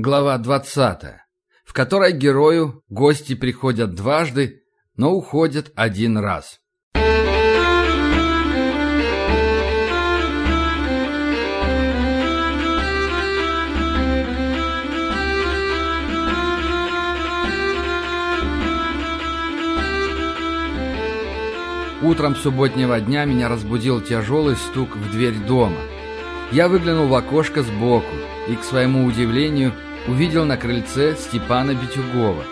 Глава 20, в которой герою гости приходят дважды, но уходят один раз. Утром субботнего дня меня разбудил тяжелый стук в дверь дома. Я выглянул в окошко сбоку и, к своему удивлению, увидел на крыльце Степана Битюгова.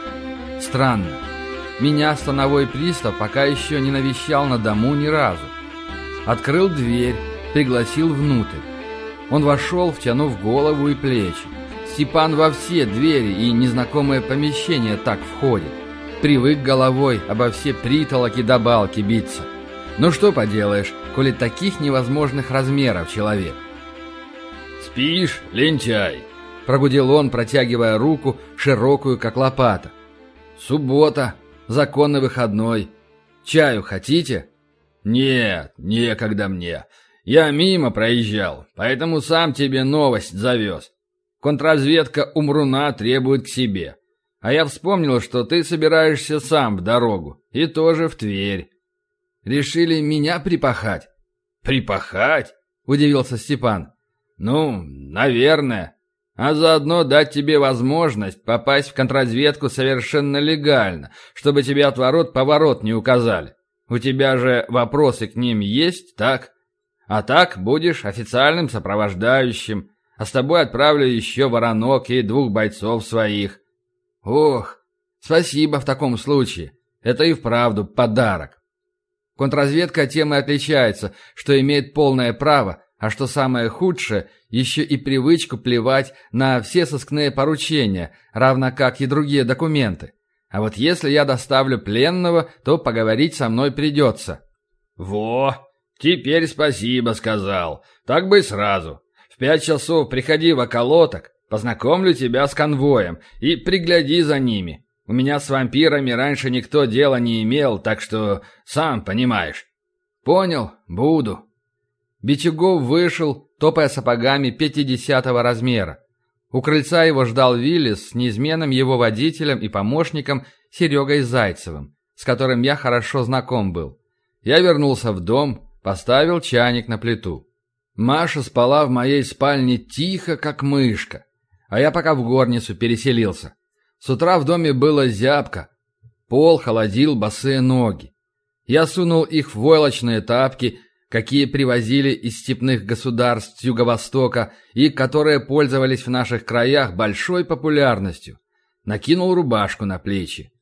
Странно. Меня становой пристав пока еще не навещал на дому ни разу. Открыл дверь, пригласил внутрь. Он вошел, втянув голову и плечи. Степан во все двери и незнакомые помещения так входит. Привык головой обо все притолоки до балки биться. Ну что поделаешь, коли таких невозможных размеров человек. «Спишь, лентяй?» Прогудел он, протягивая руку, широкую, как лопата. «Суббота, законный выходной. Чаю хотите?» «Нет, некогда мне. Я мимо проезжал, поэтому сам тебе новость завез. Контрразведка Умруна требует к себе. А я вспомнил, что ты собираешься сам в дорогу, и тоже в Тверь. Решили меня припахать?» «Припахать?» — удивился Степан. «Ну, наверное а заодно дать тебе возможность попасть в контрразведку совершенно легально, чтобы тебе отворот-поворот не указали. У тебя же вопросы к ним есть, так? А так будешь официальным сопровождающим, а с тобой отправлю еще воронок и двух бойцов своих. Ох, спасибо в таком случае. Это и вправду подарок. Контрразведка тем и отличается, что имеет полное право а что самое худшее, еще и привычку плевать на все сыскные поручения, равно как и другие документы. А вот если я доставлю пленного, то поговорить со мной придется. Во, теперь спасибо сказал. Так бы и сразу. В пять часов приходи в околоток, познакомлю тебя с конвоем и пригляди за ними. У меня с вампирами раньше никто дела не имел, так что сам понимаешь. Понял, буду. Бичугов вышел, топая сапогами пятидесятого размера. У крыльца его ждал Виллис с неизменным его водителем и помощником Серегой Зайцевым, с которым я хорошо знаком был. Я вернулся в дом, поставил чайник на плиту. Маша спала в моей спальне тихо, как мышка, а я пока в горницу переселился. С утра в доме было зябко, пол холодил босые ноги. Я сунул их в войлочные тапки какие привозили из степных государств Юго-Востока и которые пользовались в наших краях большой популярностью. Накинул рубашку на плечи.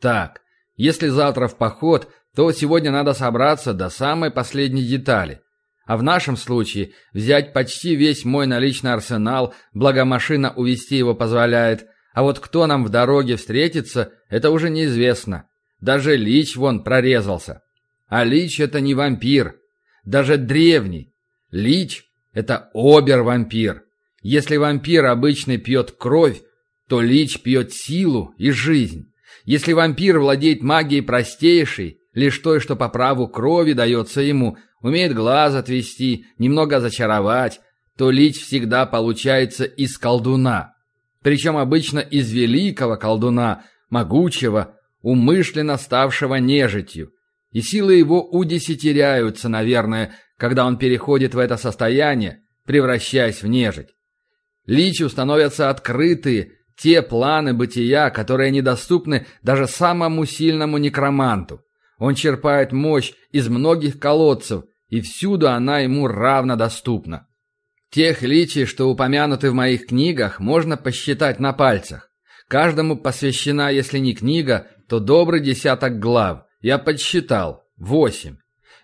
Так, если завтра в поход, то сегодня надо собраться до самой последней детали. А в нашем случае взять почти весь мой наличный арсенал, благо машина увести его позволяет, а вот кто нам в дороге встретится, это уже неизвестно. Даже Лич вон прорезался. А Лич это не вампир, даже древний. Лич – это обер-вампир. Если вампир обычный пьет кровь, то лич пьет силу и жизнь. Если вампир владеет магией простейшей, лишь той, что по праву крови дается ему, умеет глаз отвести, немного зачаровать, то лич всегда получается из колдуна. Причем обычно из великого колдуна, могучего, умышленно ставшего нежитью и силы его удесятеряются, наверное, когда он переходит в это состояние, превращаясь в нежить. Личу становятся открыты те планы бытия, которые недоступны даже самому сильному некроманту. Он черпает мощь из многих колодцев, и всюду она ему равно доступна. Тех личий, что упомянуты в моих книгах, можно посчитать на пальцах. Каждому посвящена, если не книга, то добрый десяток глав. Я подсчитал. Восемь.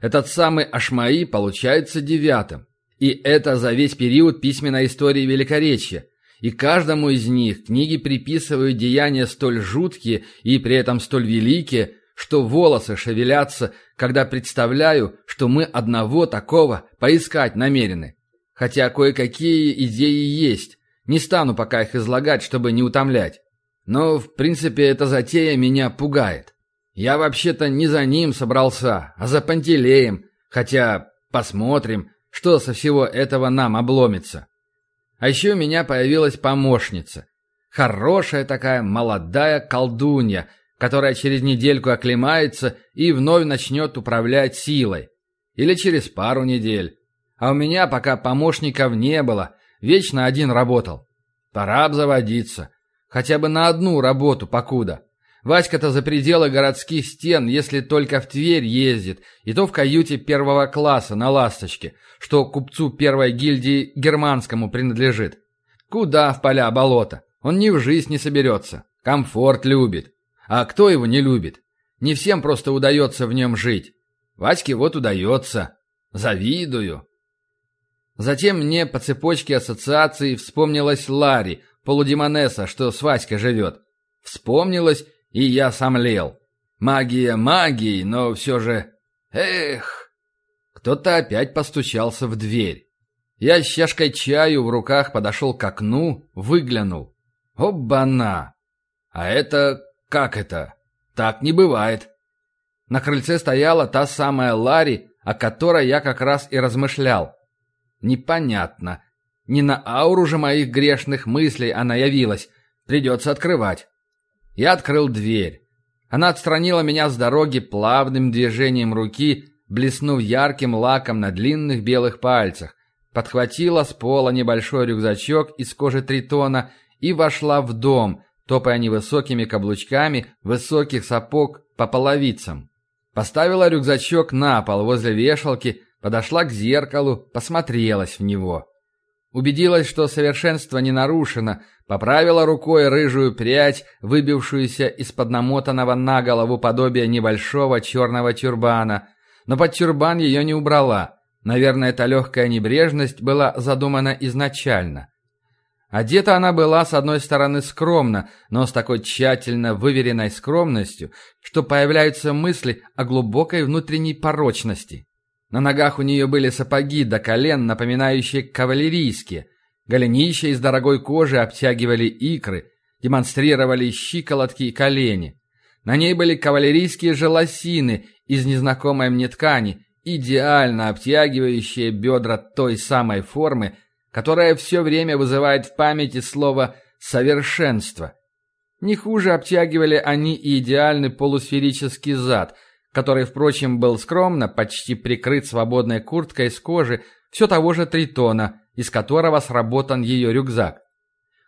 Этот самый Ашмаи получается девятым. И это за весь период письменной истории Великоречья. И каждому из них книги приписывают деяния столь жуткие и при этом столь великие, что волосы шевелятся, когда представляю, что мы одного такого поискать намерены. Хотя кое-какие идеи есть. Не стану пока их излагать, чтобы не утомлять. Но, в принципе, эта затея меня пугает. Я вообще-то не за ним собрался, а за Пантелеем, хотя посмотрим, что со всего этого нам обломится. А еще у меня появилась помощница. Хорошая такая молодая колдунья, которая через недельку оклемается и вновь начнет управлять силой. Или через пару недель. А у меня пока помощников не было, вечно один работал. Пора обзаводиться. Хотя бы на одну работу покуда. Васька-то за пределы городских стен, если только в Тверь ездит, и то в каюте первого класса на «Ласточке», что купцу первой гильдии германскому принадлежит. Куда в поля болота? Он ни в жизнь не соберется. Комфорт любит. А кто его не любит? Не всем просто удается в нем жить. Ваське вот удается. Завидую. Затем мне по цепочке ассоциаций вспомнилась Ларри, полудемонесса, что с Васькой живет. Вспомнилась, и я сомлел. Магия магией, но все же... Эх! Кто-то опять постучался в дверь. Я с чашкой чаю в руках подошел к окну, выглянул. Обана! А это... как это? Так не бывает. На крыльце стояла та самая Ларри, о которой я как раз и размышлял. Непонятно. Не на ауру же моих грешных мыслей она явилась. Придется открывать. Я открыл дверь. Она отстранила меня с дороги плавным движением руки, блеснув ярким лаком на длинных белых пальцах, подхватила с пола небольшой рюкзачок из кожи тритона и вошла в дом, топая невысокими каблучками высоких сапог по половицам. Поставила рюкзачок на пол возле вешалки, подошла к зеркалу, посмотрелась в него. Убедилась, что совершенство не нарушено, поправила рукой рыжую прядь, выбившуюся из-под намотанного на голову подобия небольшого черного тюрбана, но под тюрбан ее не убрала. Наверное, эта легкая небрежность была задумана изначально. Одета она была, с одной стороны, скромно, но с такой тщательно выверенной скромностью, что появляются мысли о глубокой внутренней порочности. На ногах у нее были сапоги до колен, напоминающие кавалерийские. Голенища из дорогой кожи обтягивали икры, демонстрировали щиколотки и колени. На ней были кавалерийские желосины из незнакомой мне ткани, идеально обтягивающие бедра той самой формы, которая все время вызывает в памяти слово «совершенство». Не хуже обтягивали они и идеальный полусферический зад – который, впрочем, был скромно, почти прикрыт свободной курткой из кожи все того же тритона, из которого сработан ее рюкзак.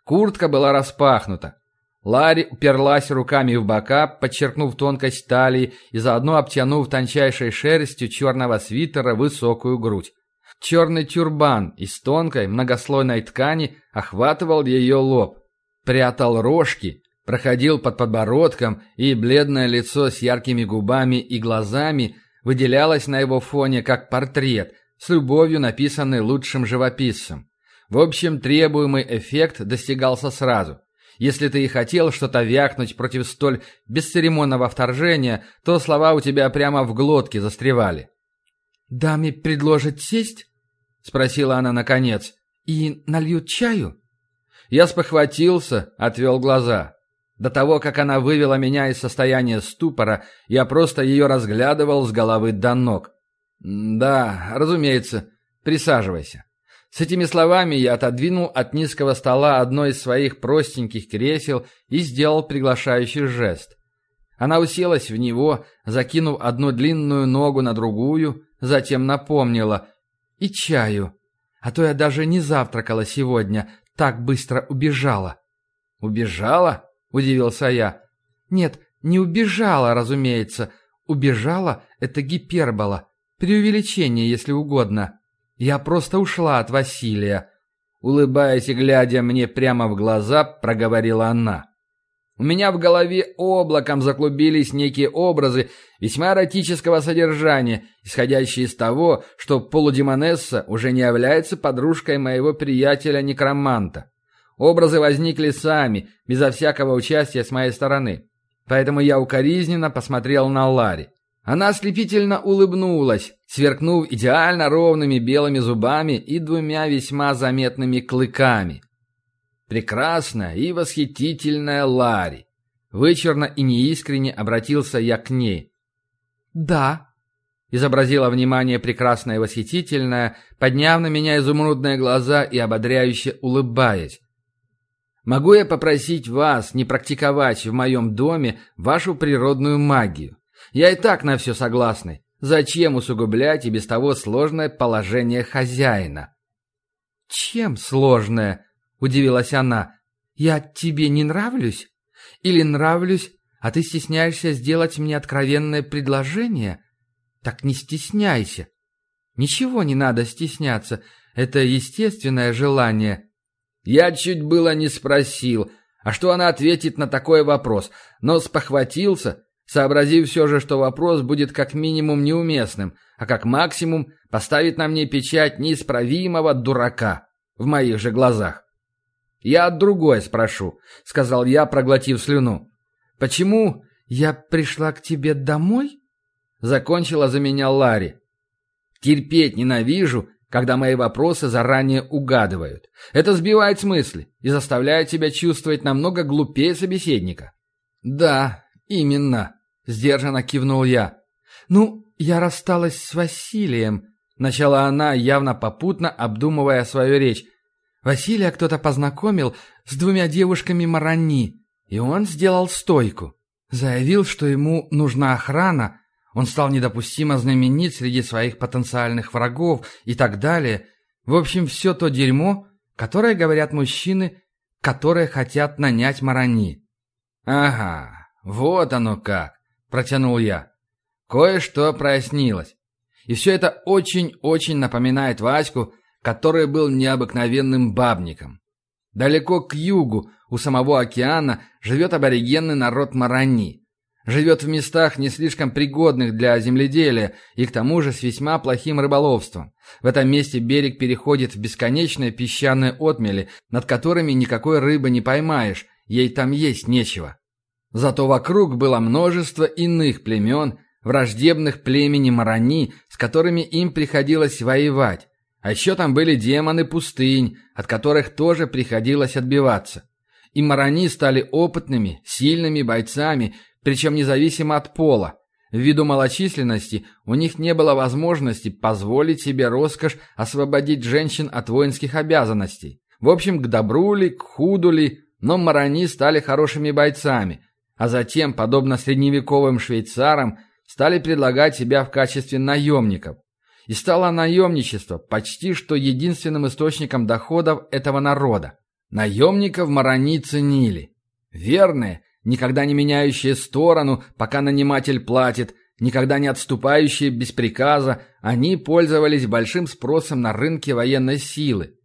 Куртка была распахнута. Ларри уперлась руками в бока, подчеркнув тонкость талии и заодно обтянув тончайшей шерстью черного свитера высокую грудь. Черный тюрбан из тонкой многослойной ткани охватывал ее лоб, прятал рожки проходил под подбородком, и бледное лицо с яркими губами и глазами выделялось на его фоне как портрет, с любовью написанный лучшим живописцем. В общем, требуемый эффект достигался сразу. Если ты и хотел что-то вякнуть против столь бесцеремонного вторжения, то слова у тебя прямо в глотке застревали. «Даме предложат сесть?» — спросила она наконец. «И нальют чаю?» Я спохватился, отвел глаза. До того, как она вывела меня из состояния ступора, я просто ее разглядывал с головы до ног. «Да, разумеется. Присаживайся». С этими словами я отодвинул от низкого стола одно из своих простеньких кресел и сделал приглашающий жест. Она уселась в него, закинув одну длинную ногу на другую, затем напомнила «И чаю, а то я даже не завтракала сегодня, так быстро убежала». «Убежала?» Удивился я. Нет, не убежала, разумеется. Убежала — это гипербола. Преувеличение, если угодно. Я просто ушла от Василия. Улыбаясь и глядя мне прямо в глаза, проговорила она. У меня в голове облаком заклубились некие образы весьма эротического содержания, исходящие из того, что полудемонесса уже не является подружкой моего приятеля-некроманта. Образы возникли сами, безо всякого участия с моей стороны. Поэтому я укоризненно посмотрел на Ларри. Она ослепительно улыбнулась, сверкнув идеально ровными белыми зубами и двумя весьма заметными клыками. Прекрасная и восхитительная Ларри. Вычурно и неискренне обратился я к ней. «Да», — изобразила внимание прекрасная и восхитительная, подняв на меня изумрудные глаза и ободряюще улыбаясь. Могу я попросить вас не практиковать в моем доме вашу природную магию? Я и так на все согласный. Зачем усугублять и без того сложное положение хозяина? Чем сложное? Удивилась она. Я тебе не нравлюсь? Или нравлюсь, а ты стесняешься сделать мне откровенное предложение? Так не стесняйся. Ничего не надо стесняться. Это естественное желание. Я чуть было не спросил, а что она ответит на такой вопрос, но спохватился, сообразив все же, что вопрос будет как минимум неуместным, а как максимум поставит на мне печать неисправимого дурака в моих же глазах. «Я другое спрошу», — сказал я, проглотив слюну. «Почему я пришла к тебе домой?» Закончила за меня Ларри. «Терпеть ненавижу, когда мои вопросы заранее угадывают. Это сбивает с мысли и заставляет тебя чувствовать намного глупее собеседника. «Да, именно», — сдержанно кивнул я. «Ну, я рассталась с Василием», — начала она, явно попутно обдумывая свою речь. «Василия кто-то познакомил с двумя девушками Марани, и он сделал стойку. Заявил, что ему нужна охрана, он стал недопустимо знаменит среди своих потенциальных врагов и так далее. В общем, все то дерьмо, которое говорят мужчины, которые хотят нанять Марани. «Ага, вот оно как», — протянул я. Кое-что прояснилось. И все это очень-очень напоминает Ваську, который был необыкновенным бабником. Далеко к югу, у самого океана, живет аборигенный народ Марани — Живет в местах не слишком пригодных для земледелия и к тому же с весьма плохим рыболовством. В этом месте берег переходит в бесконечные песчаные отмели, над которыми никакой рыбы не поймаешь, ей там есть нечего. Зато вокруг было множество иных племен, враждебных племени Марани, с которыми им приходилось воевать. А еще там были демоны пустынь, от которых тоже приходилось отбиваться. И Марани стали опытными, сильными бойцами, причем независимо от пола. Ввиду малочисленности у них не было возможности позволить себе роскошь освободить женщин от воинских обязанностей. В общем, к добру ли, к худу ли, но марани стали хорошими бойцами, а затем, подобно средневековым швейцарам, стали предлагать себя в качестве наемников. И стало наемничество почти что единственным источником доходов этого народа. Наемников марани ценили. Верные, никогда не меняющие сторону, пока наниматель платит, никогда не отступающие без приказа, они пользовались большим спросом на рынке военной силы.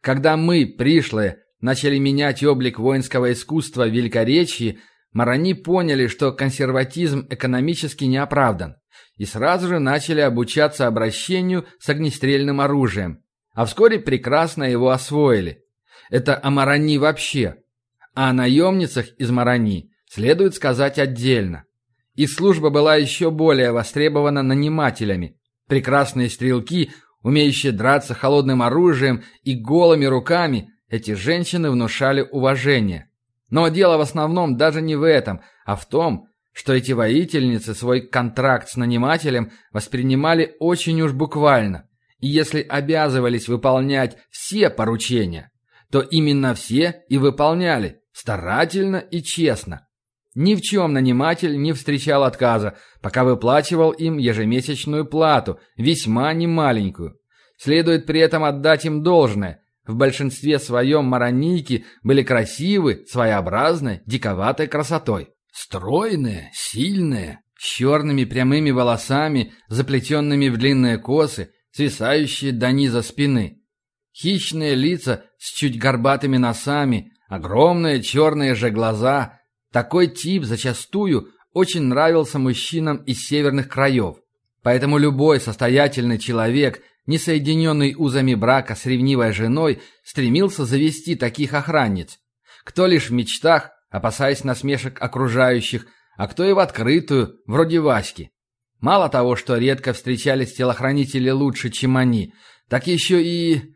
Когда мы, пришлые, начали менять облик воинского искусства в Великоречии, Марани поняли, что консерватизм экономически не оправдан, и сразу же начали обучаться обращению с огнестрельным оружием, а вскоре прекрасно его освоили. Это о Марани вообще – а о наемницах из Марани следует сказать отдельно. Их служба была еще более востребована нанимателями. Прекрасные стрелки, умеющие драться холодным оружием и голыми руками, эти женщины внушали уважение. Но дело в основном даже не в этом, а в том, что эти воительницы свой контракт с нанимателем воспринимали очень уж буквально. И если обязывались выполнять все поручения, то именно все и выполняли, Старательно и честно. Ни в чем наниматель не встречал отказа, пока выплачивал им ежемесячную плату, весьма немаленькую. Следует при этом отдать им должное. В большинстве своем маронийки были красивы, своеобразны, диковатой красотой. Стройные, сильные, с черными прямыми волосами, заплетенными в длинные косы, свисающие до низа спины. Хищные лица с чуть горбатыми носами, Огромные черные же глаза. Такой тип зачастую очень нравился мужчинам из северных краев. Поэтому любой состоятельный человек, не соединенный узами брака с ревнивой женой, стремился завести таких охранниц. Кто лишь в мечтах, опасаясь насмешек окружающих, а кто и в открытую, вроде Васьки. Мало того, что редко встречались телохранители лучше, чем они, так еще и...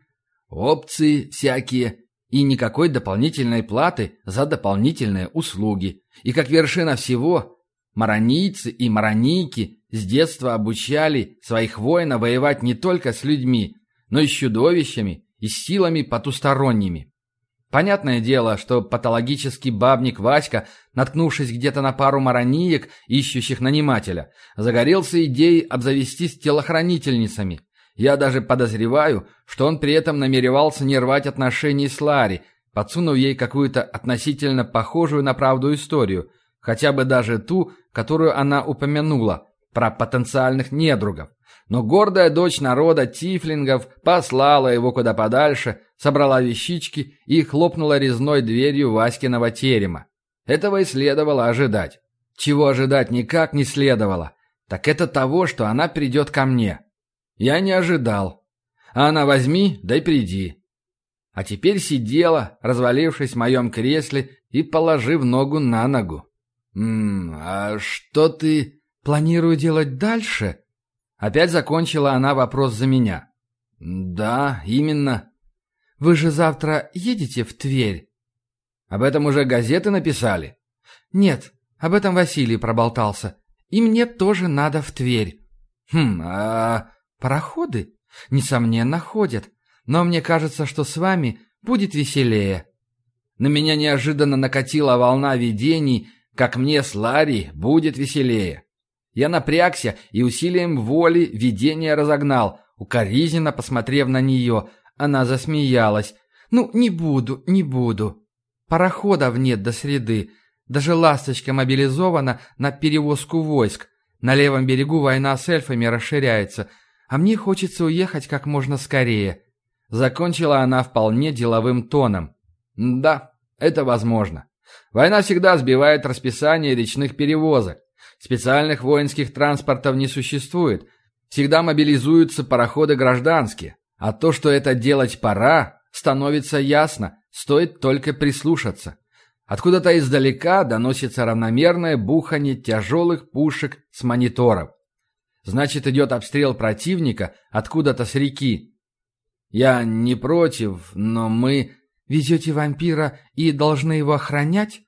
опции всякие, и никакой дополнительной платы за дополнительные услуги. И как вершина всего, маронийцы и маронийки с детства обучали своих воинов воевать не только с людьми, но и с чудовищами и с силами потусторонними. Понятное дело, что патологический бабник Васька, наткнувшись где-то на пару марониек, ищущих нанимателя, загорелся идеей обзавестись телохранительницами. Я даже подозреваю, что он при этом намеревался не рвать отношений с Ларри, подсунув ей какую-то относительно похожую на правду историю, хотя бы даже ту, которую она упомянула, про потенциальных недругов. Но гордая дочь народа Тифлингов послала его куда подальше, собрала вещички и хлопнула резной дверью Васькиного терема. Этого и следовало ожидать. Чего ожидать никак не следовало. Так это того, что она придет ко мне. Я не ожидал. А она возьми, да и приди. А теперь сидела, развалившись в моем кресле и положив ногу на ногу. «Ммм, а что ты...» «Планирую делать дальше?» Опять закончила она вопрос за меня. «Да, именно». «Вы же завтра едете в Тверь?» «Об этом уже газеты написали?» «Нет, об этом Василий проболтался. И мне тоже надо в Тверь». «Хм, а...» «Пароходы?» «Несомненно, ходят. Но мне кажется, что с вами будет веселее». На меня неожиданно накатила волна видений, как мне с Ларри будет веселее. Я напрягся и усилием воли видение разогнал. Укоризненно посмотрев на нее, она засмеялась. «Ну, не буду, не буду. Пароходов нет до среды. Даже «Ласточка» мобилизована на перевозку войск. На левом берегу война с эльфами расширяется, а мне хочется уехать как можно скорее». Закончила она вполне деловым тоном. «Да, это возможно. Война всегда сбивает расписание речных перевозок. Специальных воинских транспортов не существует. Всегда мобилизуются пароходы гражданские. А то, что это делать пора, становится ясно, стоит только прислушаться. Откуда-то издалека доносится равномерное бухание тяжелых пушек с мониторов. Значит, идет обстрел противника откуда-то с реки. Я не против, но мы... Везете вампира и должны его охранять?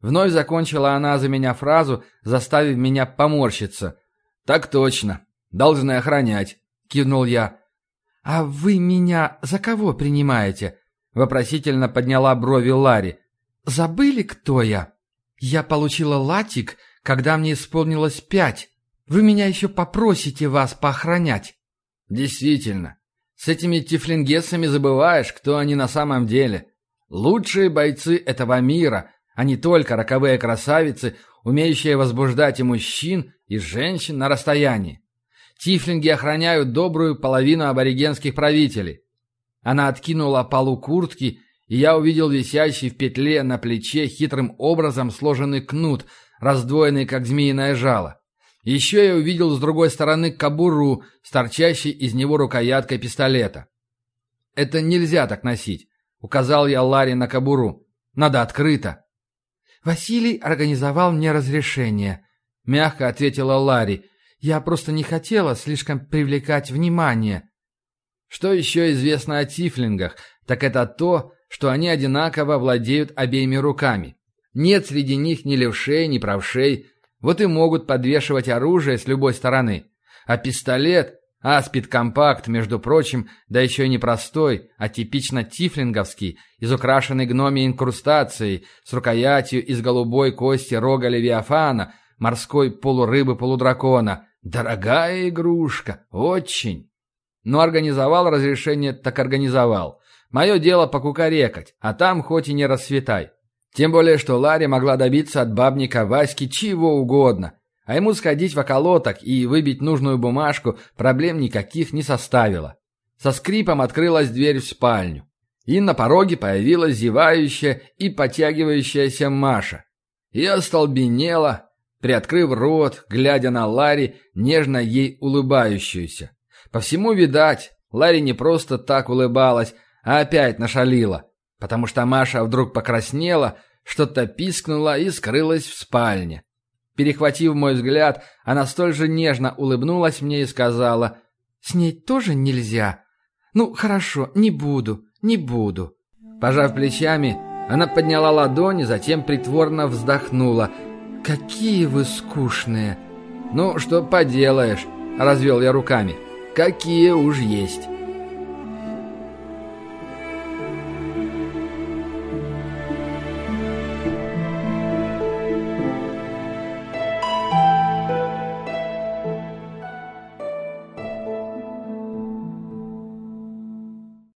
Вновь закончила она за меня фразу, заставив меня поморщиться. «Так точно. Должны охранять», — кивнул я. «А вы меня за кого принимаете?» — вопросительно подняла брови Ларри. «Забыли, кто я? Я получила латик, когда мне исполнилось пять. Вы меня еще попросите вас поохранять». «Действительно. С этими тифлингесами забываешь, кто они на самом деле. Лучшие бойцы этого мира — а не только роковые красавицы, умеющие возбуждать и мужчин, и женщин на расстоянии. Тифлинги охраняют добрую половину аборигенских правителей. Она откинула полу куртки, и я увидел висящий в петле на плече хитрым образом сложенный кнут, раздвоенный как змеиное жало. Еще я увидел с другой стороны кобуру, с торчащей из него рукояткой пистолета. «Это нельзя так носить», — указал я Ларе на кобуру. «Надо открыто». «Василий организовал мне разрешение», — мягко ответила Ларри. «Я просто не хотела слишком привлекать внимание». Что еще известно о тифлингах, так это то, что они одинаково владеют обеими руками. Нет среди них ни левшей, ни правшей, вот и могут подвешивать оружие с любой стороны. А пистолет Аспид компакт, между прочим, да еще и не простой, а типично тифлинговский, из украшенной гномией инкрустацией, с рукоятью из голубой кости рога левиафана, морской полурыбы-полудракона. Дорогая игрушка, очень. Но организовал разрешение, так организовал. Мое дело покукарекать, а там хоть и не расцветай. Тем более, что Ларри могла добиться от бабника Васьки чего угодно, а ему сходить в околоток и выбить нужную бумажку проблем никаких не составило. Со скрипом открылась дверь в спальню. И на пороге появилась зевающая и потягивающаяся Маша. И остолбенела, приоткрыв рот, глядя на Ларри, нежно ей улыбающуюся. По всему видать, Ларри не просто так улыбалась, а опять нашалила, потому что Маша вдруг покраснела, что-то пискнула и скрылась в спальне. Перехватив мой взгляд, она столь же нежно улыбнулась мне и сказала, «С ней тоже нельзя? Ну, хорошо, не буду, не буду». Пожав плечами, она подняла ладони, затем притворно вздохнула. «Какие вы скучные!» «Ну, что поделаешь», — развел я руками. «Какие уж есть!»